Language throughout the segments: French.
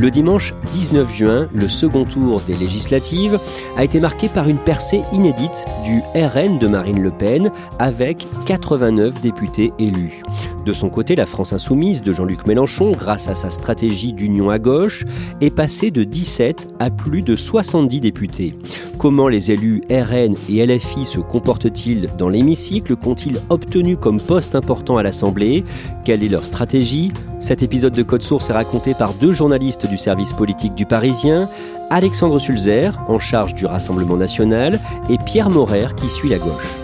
Le dimanche 19 juin, le second tour des législatives a été marqué par une percée inédite du RN de Marine Le Pen avec 89 députés élus. De son côté, la France insoumise de Jean-Luc Mélenchon, grâce à sa stratégie d'union à gauche, est passée de 17 à plus de 70 députés. Comment les élus RN et LFI se comportent-ils dans l'hémicycle? Qu'ont-ils obtenu comme poste important à l'Assemblée? Quelle est leur stratégie? Cet épisode de Code Source est raconté par deux journalistes du service politique du Parisien, Alexandre Sulzer, en charge du Rassemblement national, et Pierre Morer, qui suit la gauche.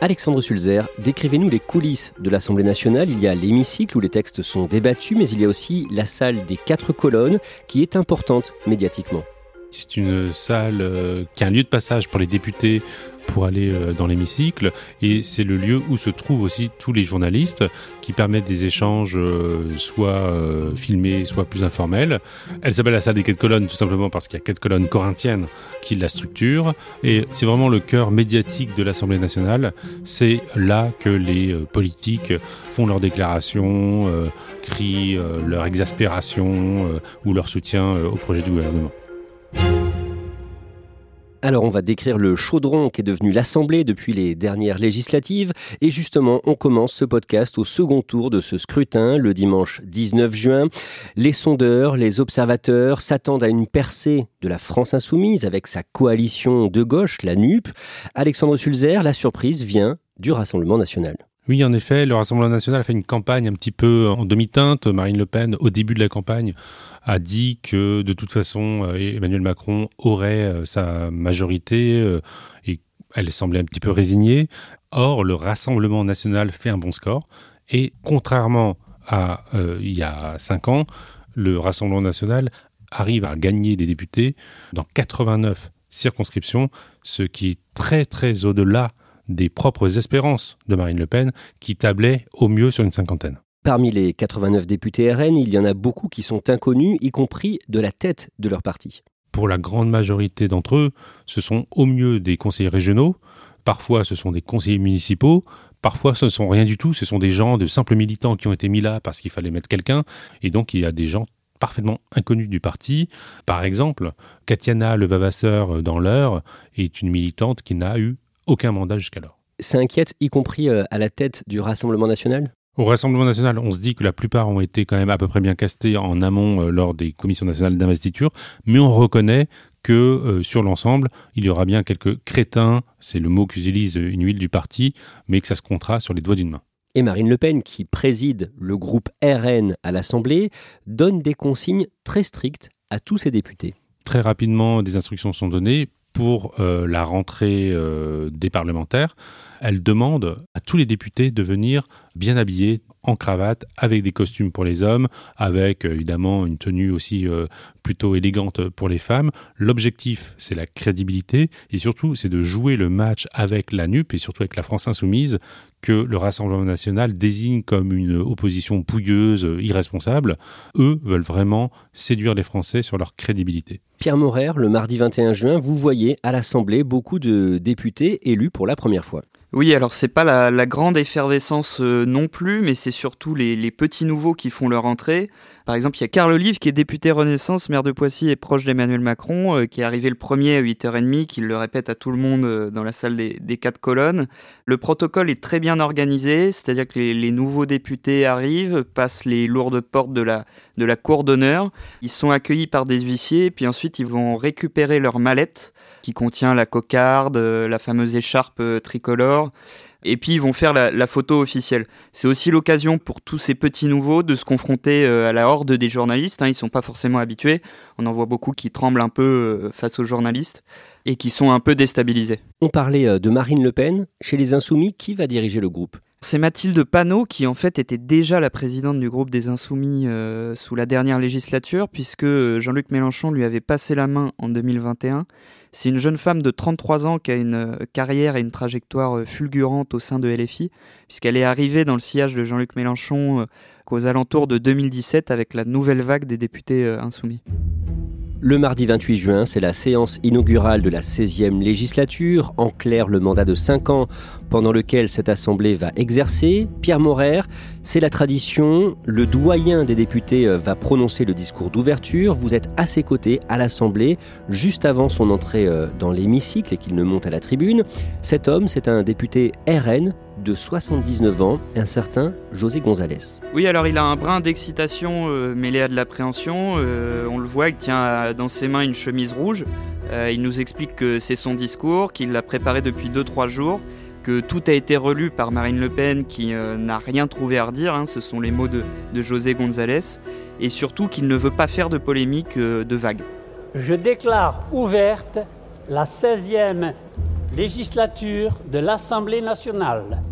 Alexandre Sulzer, décrivez-nous les coulisses de l'Assemblée nationale. Il y a l'hémicycle où les textes sont débattus, mais il y a aussi la salle des quatre colonnes qui est importante médiatiquement. C'est une salle euh, qui est un lieu de passage pour les députés pour aller euh, dans l'hémicycle et c'est le lieu où se trouvent aussi tous les journalistes qui permettent des échanges euh, soit euh, filmés, soit plus informels. Elle s'appelle la salle des quatre colonnes tout simplement parce qu'il y a quatre colonnes corinthiennes qui la structurent et c'est vraiment le cœur médiatique de l'Assemblée nationale. C'est là que les politiques font leurs déclarations, crient leur exaspération ou leur soutien au projet du gouvernement. Alors on va décrire le chaudron qui est devenu l'Assemblée depuis les dernières législatives et justement on commence ce podcast au second tour de ce scrutin le dimanche 19 juin. Les sondeurs, les observateurs s'attendent à une percée de la France insoumise avec sa coalition de gauche, la NUP. Alexandre Sulzer, la surprise vient du Rassemblement national. Oui, en effet, le Rassemblement national a fait une campagne un petit peu en demi-teinte. Marine Le Pen, au début de la campagne, a dit que de toute façon, euh, Emmanuel Macron aurait euh, sa majorité euh, et elle semblait un petit peu résignée. Or, le Rassemblement national fait un bon score et contrairement à il y a cinq ans, le Rassemblement national arrive à gagner des députés dans 89 circonscriptions, ce qui est très très au-delà des propres espérances de Marine Le Pen, qui tablait au mieux sur une cinquantaine. Parmi les 89 députés RN, il y en a beaucoup qui sont inconnus, y compris de la tête de leur parti. Pour la grande majorité d'entre eux, ce sont au mieux des conseillers régionaux, parfois ce sont des conseillers municipaux, parfois ce ne sont rien du tout, ce sont des gens, de simples militants qui ont été mis là parce qu'il fallait mettre quelqu'un, et donc il y a des gens parfaitement inconnus du parti. Par exemple, Katiana Levavasseur dans l'heure est une militante qui n'a eu aucun mandat jusqu'alors. Ça inquiète, y compris euh, à la tête du Rassemblement national? Au Rassemblement national, on se dit que la plupart ont été quand même à peu près bien castés en amont euh, lors des commissions nationales d'investiture, mais on reconnaît que euh, sur l'ensemble, il y aura bien quelques crétins, c'est le mot qu'utilise une huile du parti, mais que ça se comptera sur les doigts d'une main. Et Marine Le Pen, qui préside le groupe RN à l'Assemblée, donne des consignes très strictes à tous ses députés. Très rapidement, des instructions sont données pour euh, la rentrée des parlementaires. Elle demande à tous les députés de venir bien habillés, en cravate, avec des costumes pour les hommes, avec évidemment une tenue aussi plutôt élégante pour les femmes. L'objectif, c'est la crédibilité et surtout, c'est de jouer le match avec la NUP et surtout avec la France insoumise que le Rassemblement national désigne comme une opposition pouilleuse, irresponsable. Eux veulent vraiment séduire les Français sur leur crédibilité. Pierre Morer, le mardi 21 juin, vous voyez à l'Assemblée beaucoup de députés élus pour la première fois. Oui, alors c'est pas la, grande effervescence euh, non plus, mais c'est surtout les, petits nouveaux qui font leur entrée. Par exemple, il y a Carl Olive qui est député Renaissance, maire de Poissy et proche d'Emmanuel Macron, euh, qui est arrivé le premier à 8h30, qui le répète à tout le monde euh, dans la salle des, quatre colonnes. Le protocole est très bien organisé, c'est-à-dire que les, nouveaux députés arrivent, passent les lourdes portes de la, de la cour d'honneur, ils sont accueillis par des huissiers, puis ensuite ils vont récupérer leur mallette qui contient la cocarde, euh, la fameuse écharpe euh, tricolore. Et puis ils vont faire la, photo officielle. C'est aussi l'occasion pour tous ces petits nouveaux de se confronter euh, à la horde des journalistes. Hein. Ils sont pas forcément habitués. On en voit beaucoup qui tremblent un peu face aux journalistes et qui sont un peu déstabilisés. On parlait de Marine Le Pen. Chez les Insoumis, qui va diriger le groupe? C'est Mathilde Panot qui en fait était déjà la présidente du groupe des Insoumis sous la dernière législature puisque Jean-Luc Mélenchon lui avait passé la main en 2021 c'est une jeune femme de 33 ans qui a une euh, carrière et une trajectoire euh, fulgurante au sein de LFI, puisqu'elle est arrivée dans le sillage de Jean-Luc Mélenchon euh, qu'aux alentours de 2017 avec la nouvelle vague des députés insoumis. Le mardi 28 juin, c'est la séance inaugurale de la 16e législature, en clair le mandat de 5 ans pendant lequel cette assemblée va exercer. Pierre Morer, c'est la tradition, le doyen des députés euh, va prononcer le discours d'ouverture, vous êtes à ses côtés à l'assemblée juste avant son entrée euh, dans l'hémicycle et qu'il ne monte à la tribune. Cet homme, c'est un député RN de 79 ans, un certain José González. Oui, alors il a un brin d'excitation euh, mêlé à de l'appréhension. Euh, on le voit, il tient dans ses mains une chemise rouge. Euh, il nous explique que c'est son discours, qu'il l'a préparé depuis 2-3 jours, que tout a été relu par Marine Le Pen qui n'a rien trouvé à redire. Hein, ce sont les mots de, de José González. Et surtout qu'il ne veut pas faire de polémique de vague. Je déclare ouverte la 16e législature de l'Assemblée nationale.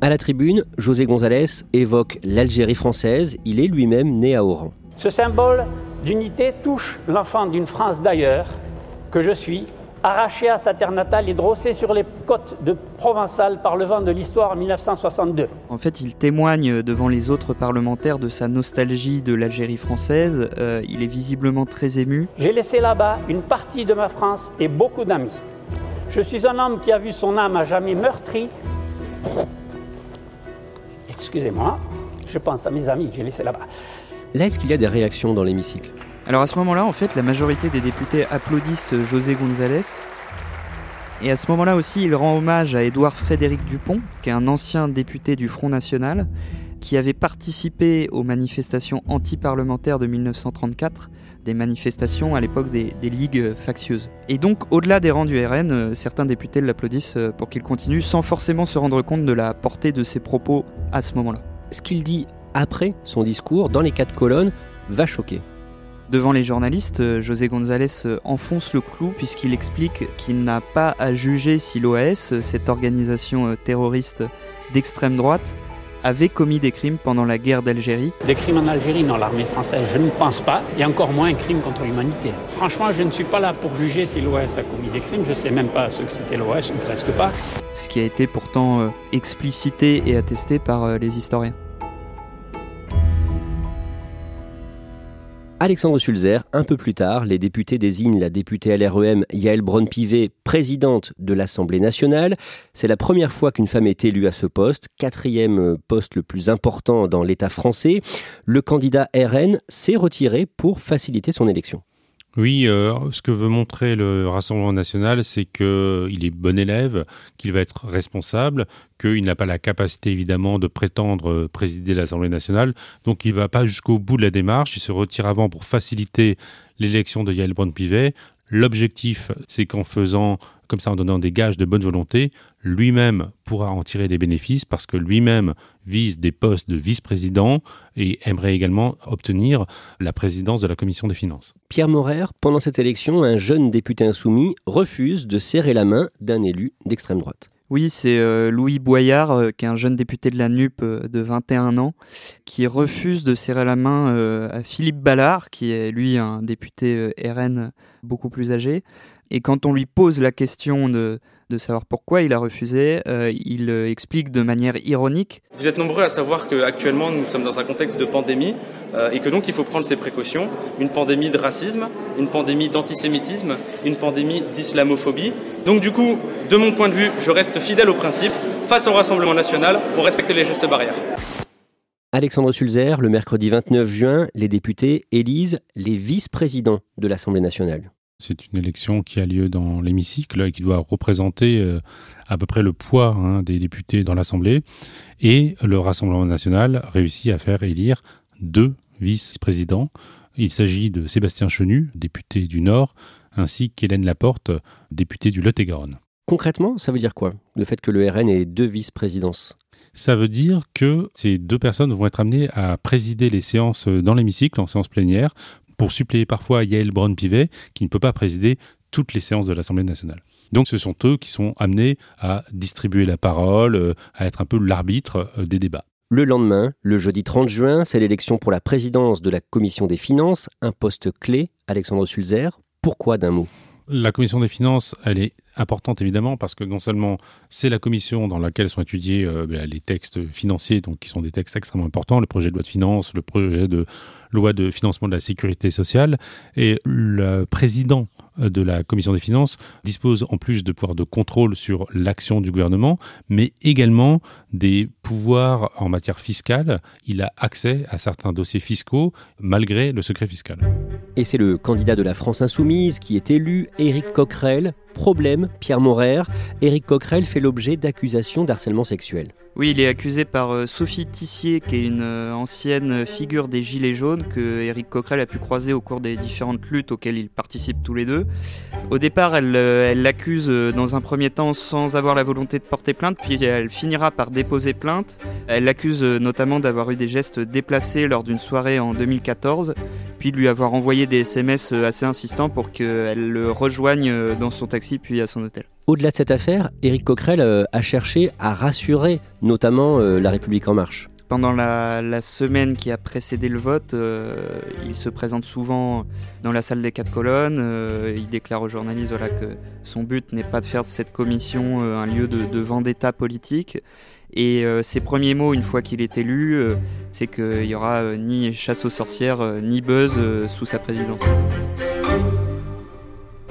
À la tribune, José González évoque l'Algérie française. Il est lui-même né à Oran. Ce symbole d'unité touche l'enfant d'une France d'ailleurs, que je suis, arraché à sa terre natale et drossé sur les côtes de Provençal par le vent de l'histoire en 1962. En fait, il témoigne devant les autres parlementaires de sa nostalgie de l'Algérie française. Euh, il est visiblement très ému. J'ai laissé là-bas une partie de ma France et beaucoup d'amis. Je suis un homme qui a vu son âme à jamais meurtrie. Excusez-moi, je pense à mes amis que j'ai laissés là-bas. Là, est-ce qu'il y a des réactions dans l'hémicycle? Alors à ce moment-là, en fait, la majorité des députés applaudissent José González. Et à ce moment-là aussi, il rend hommage à Édouard Frédéric Dupont, qui est un ancien député du Front National, qui avait participé aux manifestations anti-parlementaires de 1934 des manifestations à l'époque des, ligues factieuses. Et donc, au-delà des rangs du RN, euh, certains députés l'applaudissent euh, pour qu'il continue sans forcément se rendre compte de la portée de ses propos à ce moment-là. Ce qu'il dit après son discours, dans les quatre colonnes, va choquer. Devant les journalistes, euh, José González enfonce le clou puisqu'il explique qu'il n'a pas à juger si l'OAS, cette organisation terroriste d'extrême droite, avait commis des crimes pendant la guerre d'Algérie. Des crimes en Algérie, non, l'armée française, je ne pense pas, et encore moins un crime contre l'humanité. Franchement, je ne suis pas là pour juger si l'OS a commis des crimes, je ne sais même pas ce que c'était l'OS, ou presque pas. Ce qui a été pourtant euh, explicité et attesté par euh, les historiens. Alexandre Sulzer, un peu plus tard, les députés désignent la députée LREM Yael Braun-Pivet présidente de l'Assemblée nationale. C'est la première fois qu'une femme est élue à ce poste, quatrième poste le plus important dans l'État français. Le candidat RN s'est retiré pour faciliter son élection. Oui, euh, ce que veut montrer le Rassemblement national, c'est qu'il est bon élève, qu'il va être responsable, qu'il n'a pas la capacité évidemment de prétendre euh, présider l'Assemblée nationale. Donc il ne va pas jusqu'au bout de la démarche, il se retire avant pour faciliter l'élection de Yael Braun-Pivet. L'objectif, c'est qu'en faisant comme ça en donnant des gages de bonne volonté, lui-même pourra en tirer des bénéfices parce que lui-même vise des postes de vice-président et aimerait également obtenir la présidence de la commission des finances. Pierre Morer, pendant cette élection, un jeune député insoumis refuse de serrer la main d'un élu d'extrême droite. Oui, c'est euh, Louis Boyard, euh, qui est un jeune député de la NUP euh, de 21 ans, qui refuse de serrer la main à Philippe Ballard, qui est lui un député RN beaucoup plus âgé. Et quand on lui pose la question de de savoir pourquoi il a refusé. Euh, il euh, explique de manière ironique. Vous êtes nombreux à savoir qu'actuellement nous sommes dans un contexte de pandémie euh, et que donc il faut prendre ses précautions. Une pandémie de racisme, une pandémie d'antisémitisme, une pandémie d'islamophobie. Donc du coup, de mon point de vue, je reste fidèle au principe face au Rassemblement national pour respecter les gestes barrières. Alexandre Sulzer, le mercredi 29 juin, les députés élisent les vice-présidents de l'Assemblée nationale. C'est une élection qui a lieu dans l'hémicycle et qui doit représenter euh, à peu près le poids hein, des députés dans l'Assemblée. Et le Rassemblement national réussit à faire élire deux vice-présidents. Il s'agit de Sébastien Chenu, député du Nord, ainsi qu'Hélène Laporte, députée du Lot-et-Garonne. Concrètement, ça veut dire quoi Le fait que le RN ait deux vice-présidences? Ça veut dire que ces deux personnes vont être amenées à présider les séances dans l'hémicycle, en séance plénière, pour suppléer parfois Yael Braun-Pivet, qui ne peut pas présider toutes les séances de l'Assemblée nationale. Donc ce sont eux qui sont amenés à distribuer la parole, euh, à être un peu l'arbitre euh, des débats. Le lendemain, le jeudi 30 juin, c'est l'élection pour la présidence de la Commission des finances, un poste clé, Alexandre Sulzer. Pourquoi d'un mot? La Commission des finances, elle est importante évidemment parce que non seulement c'est la commission dans laquelle sont étudiés euh, ben, les textes financiers, donc qui sont des textes extrêmement importants, le projet de loi de finances, le projet de loi de financement de la sécurité sociale, et le président de la commission des finances dispose en plus de pouvoirs de contrôle sur l'action du gouvernement, mais également des pouvoirs en matière fiscale. Il a accès à certains dossiers fiscaux malgré le secret fiscal. Et c'est le candidat de la France insoumise qui est élu, Éric Coquerel, Problème, Pierre Morer, Éric Coquerel fait l'objet d'accusations d'harcèlement sexuel. Oui, il est accusé par euh, Sophie Tissier, qui est une euh, ancienne figure des Gilets jaunes que Éric Coquerel a pu croiser au cours des différentes luttes auxquelles ils participent tous les deux. Au départ, elle euh, l'accuse dans un premier temps sans avoir la volonté de porter plainte, puis elle finira par déposer plainte. Elle l'accuse notamment d'avoir eu des gestes déplacés lors d'une soirée en 2014, puis de lui avoir envoyé des SMS assez insistants pour qu'elle le rejoigne dans son taxi puis à son hôtel. Au-delà de cette affaire, Éric Coquerel euh, a cherché à rassurer notamment euh, La République en marche. Pendant la, semaine qui a précédé le vote, euh, il se présente souvent dans la salle des quatre colonnes. il déclare aux journalistes que son but n'est pas de faire de cette commission un lieu de, vendetta politique. Et ses premiers mots, une fois qu'il est élu, c'est qu'il n'y aura ni chasse aux sorcières, ni buzz sous sa présidence.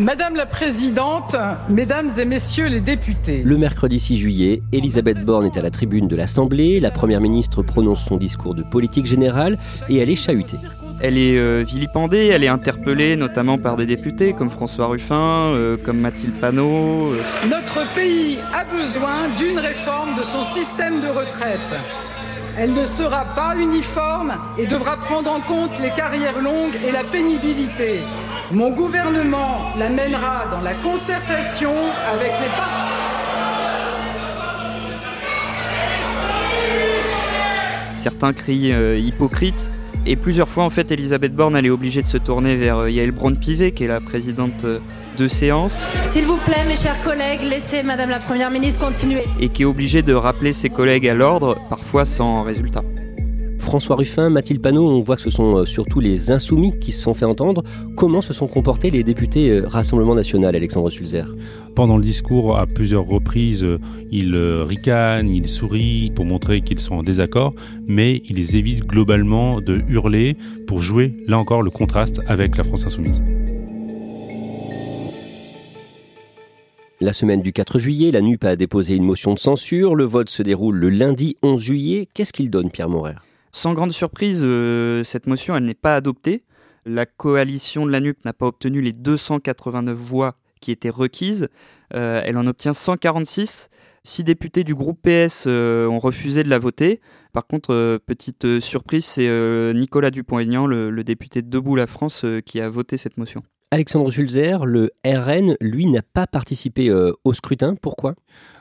Madame la Présidente, Mesdames et Messieurs les députés. Le mercredi 6 juillet, Elisabeth Borne est à la tribune de l'Assemblée. La Première ministre prononce son discours de politique générale et elle est chahutée. Elle est euh, vilipendée, elle est interpellée notamment par des députés comme François Ruffin, euh, comme Mathilde Panot. Euh. Notre pays a besoin d'une réforme de son système de retraite. Elle ne sera pas uniforme et devra prendre en compte les carrières longues et la pénibilité. Mon gouvernement la mènera dans la concertation avec les partenaires. Certains crient euh, hypocrite. Et plusieurs fois, en fait, Elisabeth Borne, elle est obligée de se tourner vers euh, Yael Braun-Pivet, qui est la présidente euh, de séance. S'il vous plaît, mes chers collègues, laissez Madame la Première ministre continuer. Et qui est obligée de rappeler ses collègues à l'ordre, parfois sans résultat. François Ruffin, Mathilde Panot, on voit que ce sont euh, surtout les insoumis qui se sont fait entendre. Comment se sont comportés les députés euh, Rassemblement National, Alexandre Sulzer? Pendant le discours, à plusieurs reprises, euh, ils ricanent, ils sourient pour montrer qu'ils sont en désaccord, mais ils évitent globalement de hurler pour jouer, là encore, le contraste avec la France insoumise. La semaine du 4 juillet, la NUP a déposé une motion de censure. Le vote se déroule le lundi 11 juillet. Qu'est-ce qu'il donne, Pierre Morer sans grande surprise, euh, cette motion, elle n'est pas adoptée. La coalition de la NUP n'a pas obtenu les 289 voix qui étaient requises. Euh, elle en obtient 146. Six députés du groupe PS euh, ont refusé de la voter. Par contre, petite surprise, c'est Nicolas Dupont-Aignan, le, député de Debout la France, qui a voté cette motion. Alexandre Sulzer, le RN, lui, n'a pas participé au scrutin. Pourquoi?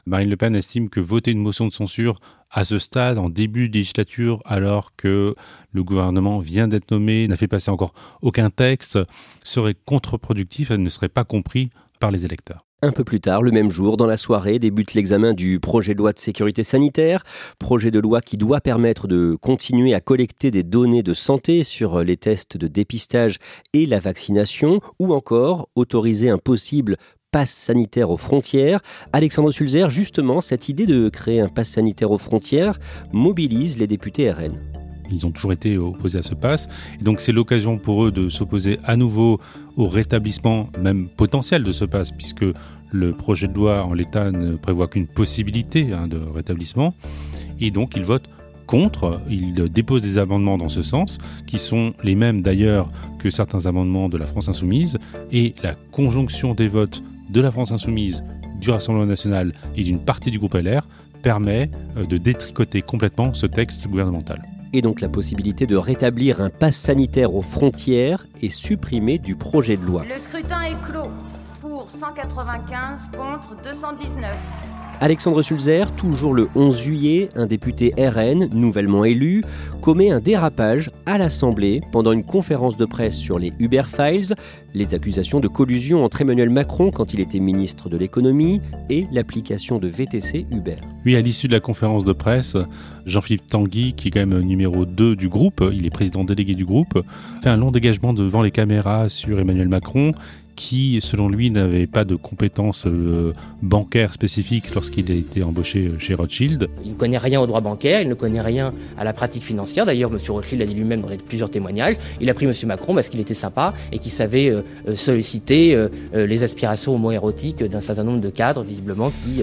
Marine Le Pen estime que voter une motion de censure à ce stade, en début de législature, alors que le gouvernement vient d'être nommé, n'a fait passer encore aucun texte, serait contre-productif et ne serait pas compris par les électeurs. Un peu plus tard, le même jour, dans la soirée, débute l'examen du projet de loi de sécurité sanitaire, projet de loi qui doit permettre de continuer à collecter des données de santé sur les tests de dépistage et la vaccination, ou encore autoriser un possible passe sanitaire aux frontières. Alexandre Sulzer, justement, cette idée de créer un passe sanitaire aux frontières mobilise les députés RN. Ils ont toujours été opposés à ce pass. Et donc c'est l'occasion pour eux de s'opposer à nouveau au rétablissement même potentiel de ce pass, puisque le projet de loi en l'état ne prévoit qu'une possibilité hein, de rétablissement. Et donc ils votent contre, ils déposent des amendements dans ce sens, qui sont les mêmes d'ailleurs que certains amendements de la France insoumise, et la conjonction des votes de la France insoumise, du Rassemblement national et d'une partie du groupe LR permet euh, de détricoter complètement ce texte gouvernemental et donc la possibilité de rétablir un pass sanitaire aux frontières est supprimée du projet de loi. Le scrutin est clos. Pour 195 contre 219. Alexandre Sulzer, toujours le 11 juillet, un député RN, nouvellement élu, commet un dérapage à l'Assemblée pendant une conférence de presse sur les Uber Files, les accusations de collusion entre Emmanuel Macron quand il était ministre de l'économie et l'application de VTC Uber. Oui, à l'issue de la conférence de presse, Jean-Philippe Tanguy, qui est quand même numéro 2 du groupe, il est président délégué du groupe, fait un long dégagement devant les caméras sur Emmanuel Macron qui, selon lui, n'avait pas de compétences euh, bancaires spécifiques lorsqu'il a été embauché euh, chez Rothschild. Il ne connaît rien au droit bancaire, il ne connaît rien à la pratique financière. D'ailleurs, M. Rothschild l'a dit lui-même dans plusieurs témoignages. Il a pris M. Macron parce qu'il était sympa et qu'il savait euh, solliciter les aspirations homo-érotiques d'un certain nombre de cadres, visiblement, qui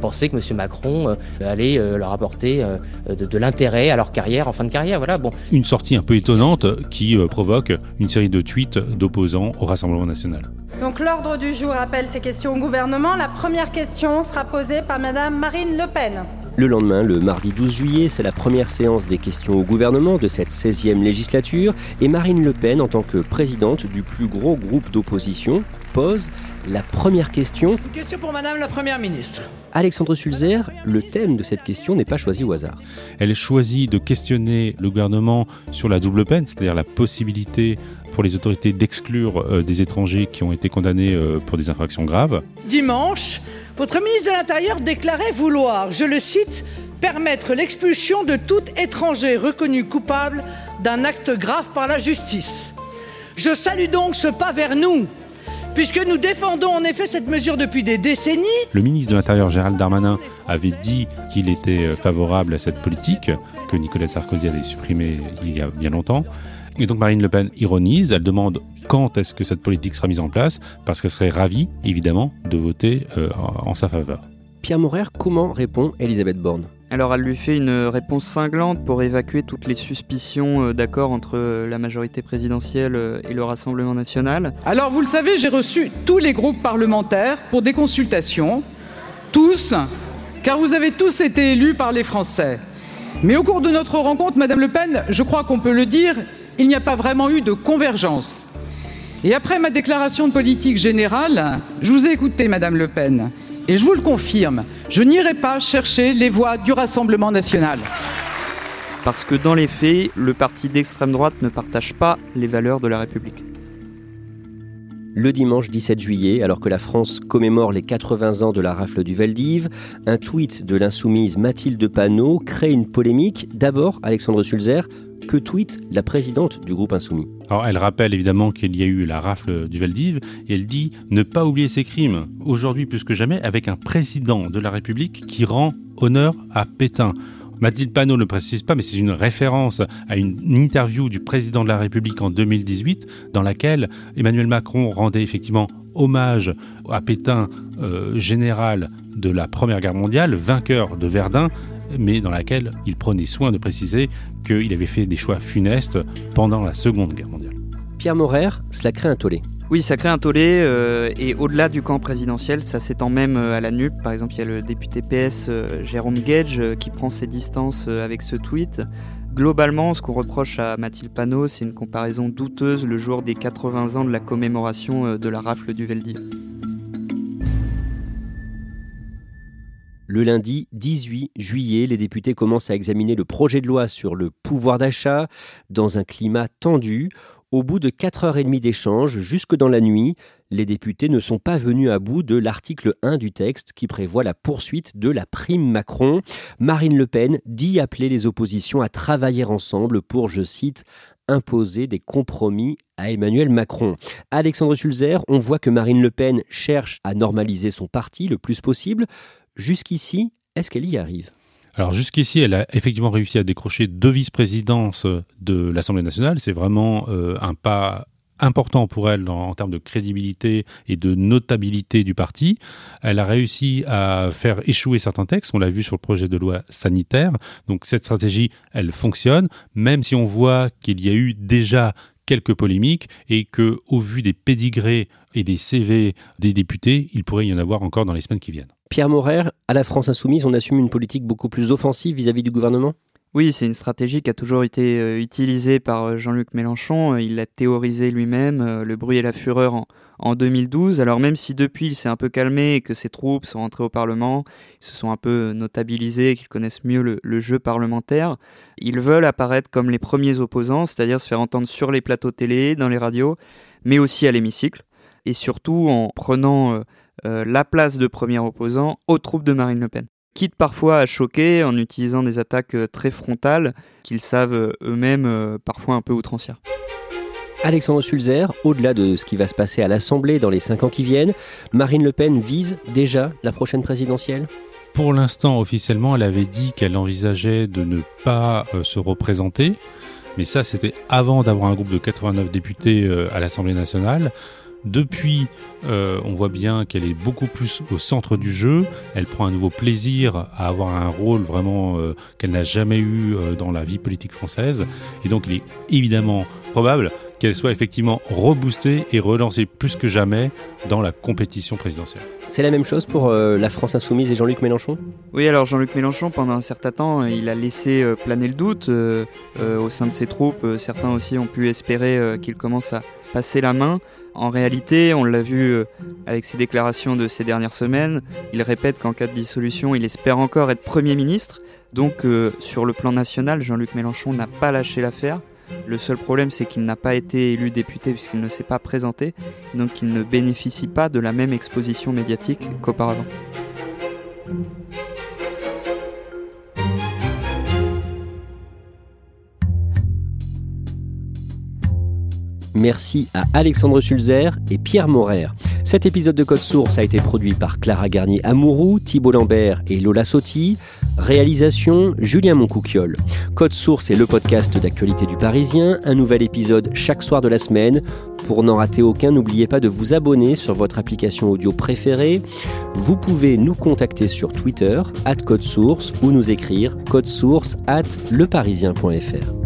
pensaient que M. Macron allait leur apporter de, de l'intérêt à leur carrière en fin de carrière. Voilà, bon. Une sortie un peu étonnante qui provoque une série de tweets d'opposants au Rassemblement national. Donc l'ordre du jour appelle ces questions au gouvernement. La première question sera posée par Madame Marine Le Pen. Le lendemain, le mardi 12 juillet, c'est la première séance des questions au gouvernement de cette 16e législature et Marine Le Pen, en tant que présidente du plus gros groupe d'opposition, pose la première question. Une question pour Madame la Première ministre. Alexandre Sulzer, le thème de cette question n'est pas choisi au hasard. Elle choisit de questionner le gouvernement sur la double peine, c'est-à-dire la possibilité pour les autorités d'exclure euh, des étrangers qui ont été condamnés euh, pour des infractions graves. Dimanche, votre ministre de l'Intérieur déclarait vouloir, je le cite, permettre l'expulsion de tout étranger reconnu coupable d'un acte grave par la justice. Je salue donc ce pas vers nous, puisque nous défendons en effet cette mesure depuis des décennies. Le ministre de l'Intérieur Gérald Darmanin avait dit qu'il était euh, favorable à cette politique que Nicolas Sarkozy avait supprimée il y a bien longtemps. Et donc Marine Le Pen ironise, elle demande quand est-ce que cette politique sera mise en place, parce qu'elle serait ravie, évidemment, de voter euh, en sa faveur. Pierre Morer, comment répond Elisabeth Borne? Alors elle lui fait une réponse cinglante pour évacuer toutes les suspicions euh, d'accord entre euh, la majorité présidentielle et le Rassemblement national. Alors vous le savez, j'ai reçu tous les groupes parlementaires pour des consultations, tous, car vous avez tous été élus par les Français. Mais au cours de notre rencontre, Madame Le Pen, je crois qu'on peut le dire, il n'y a pas vraiment eu de convergence. Et après ma déclaration de politique générale, je vous ai écouté, Madame Le Pen, et je vous le confirme, je n'irai pas chercher les voix du Rassemblement national. Parce que dans les faits, le parti d'extrême droite ne partage pas les valeurs de la République. Le dimanche 17 juillet, alors que la France commémore les 80 ans de la rafle du Veldiv, un tweet de l'insoumise Mathilde Panot crée une polémique. D'abord, Alexandre Sulzer, que tweet la présidente du groupe Insoumis? Elle rappelle évidemment qu'il y a eu la rafle du Veldiv et elle dit ne pas oublier ses crimes, aujourd'hui plus que jamais, avec un président de la République qui rend honneur à Pétain. Mathilde Panot ne précise pas, mais c'est une référence à une interview du président de la République en 2018, dans laquelle Emmanuel Macron rendait effectivement hommage à Pétain, euh, général de la Première Guerre mondiale, vainqueur de Verdun, mais dans laquelle il prenait soin de préciser qu'il avait fait des choix funestes pendant la Seconde Guerre mondiale. Pierre Morer, cela crée un tollé. Oui, ça crée un tollé, euh, et au-delà du camp présidentiel, ça s'étend même euh, à la NUP. Par exemple, il y a le député PS euh, Jérôme Gage qui prend ses distances avec ce tweet. Globalement, ce qu'on reproche à Mathilde Panot, c'est une comparaison douteuse le jour des 80 ans de la commémoration de la rafle du Veldi. Le lundi 18 juillet, les députés commencent à examiner le projet de loi sur le pouvoir d'achat dans un climat tendu. Au bout de 4h30 d'échange, jusque dans la nuit, les députés ne sont pas venus à bout de l'article 1 du texte qui prévoit la poursuite de la prime Macron. Marine Le Pen dit appeler les oppositions à travailler ensemble pour, je cite, imposer des compromis à Emmanuel Macron. Alexandre Sulzer, on voit que Marine Le Pen cherche à normaliser son parti le plus possible. Jusqu'ici, est-ce qu'elle y arrive? Alors jusqu'ici, elle a effectivement réussi à décrocher deux vice-présidences de l'Assemblée nationale. C'est vraiment euh, un pas important pour elle en, termes de crédibilité et de notabilité du parti. Elle a réussi à faire échouer certains textes, on l'a vu sur le projet de loi sanitaire. Donc cette stratégie, elle fonctionne, même si on voit qu'il y a eu déjà quelques polémiques et que, au vu des pédigrés et des CV des députés, il pourrait y en avoir encore dans les semaines qui viennent. Pierre Morer, à la France Insoumise, on assume une politique beaucoup plus offensive vis-à-vis du gouvernement? Oui, c'est une stratégie qui a toujours été euh, utilisée par euh, Jean-Luc Mélenchon. Euh, il l'a théorisé lui-même, le bruit et la fureur en, en 2012. Alors même si depuis il s'est un peu calmé et que ses troupes sont rentrées au Parlement, ils se sont un peu notabilisés, qu'ils connaissent mieux le, jeu parlementaire, ils veulent apparaître comme les premiers opposants, c'est-à-dire se faire entendre sur les plateaux télé, dans les radios, mais aussi à l'hémicycle, et surtout en prenant la place de premier opposant aux troupes de Marine Le Pen. Quitte parfois à choquer en utilisant des attaques euh, très frontales qu'ils savent euh, eux-mêmes parfois un peu outrancières. Alexandre Sulzer, au-delà de ce qui va se passer à l'Assemblée dans les cinq ans qui viennent, Marine Le Pen vise déjà la prochaine présidentielle? Pour l'instant, officiellement, elle avait dit qu'elle envisageait de ne pas se représenter. Mais ça, c'était avant d'avoir un groupe de 89 députés à l'Assemblée nationale. Depuis, euh, on voit bien qu'elle est beaucoup plus au centre du jeu. Elle prend un nouveau plaisir à avoir un rôle vraiment euh, qu'elle n'a jamais eu euh, dans la vie politique française. Et donc, il est évidemment probable qu'elle soit effectivement reboostée et relancée plus que jamais dans la compétition présidentielle. C'est la même chose pour la France insoumise et Jean-Luc Mélenchon? Oui, alors Jean-Luc Mélenchon, pendant un certain temps, il a laissé planer le doute au sein de ses troupes. certains aussi ont pu espérer qu'il commence à passer la main. En réalité, on l'a vu euh, avec ses déclarations de ces dernières semaines, il répète qu'en cas de dissolution, il espère encore être Premier ministre. Donc euh, sur le plan national, Jean-Luc Mélenchon n'a pas lâché l'affaire. Le seul problème, c'est qu'il n'a pas été élu député puisqu'il ne s'est pas présenté, donc il ne bénéficie pas de la même exposition médiatique qu'auparavant. Merci à Alexandre Sulzer et Pierre Morer. Cet épisode de Code Source a été produit par Clara Garnier-Amouroux, Thibault Lambert et Lola Sotti. Réalisation Julien Moncouquiole. Code Source est le podcast d'actualité du Parisien, un nouvel épisode chaque soir de la semaine. Pour n'en rater aucun, n'oubliez pas de vous abonner sur votre application audio préférée. Vous pouvez nous contacter sur Twitter, at Code Source, ou nous écrire source at leparisien.fr.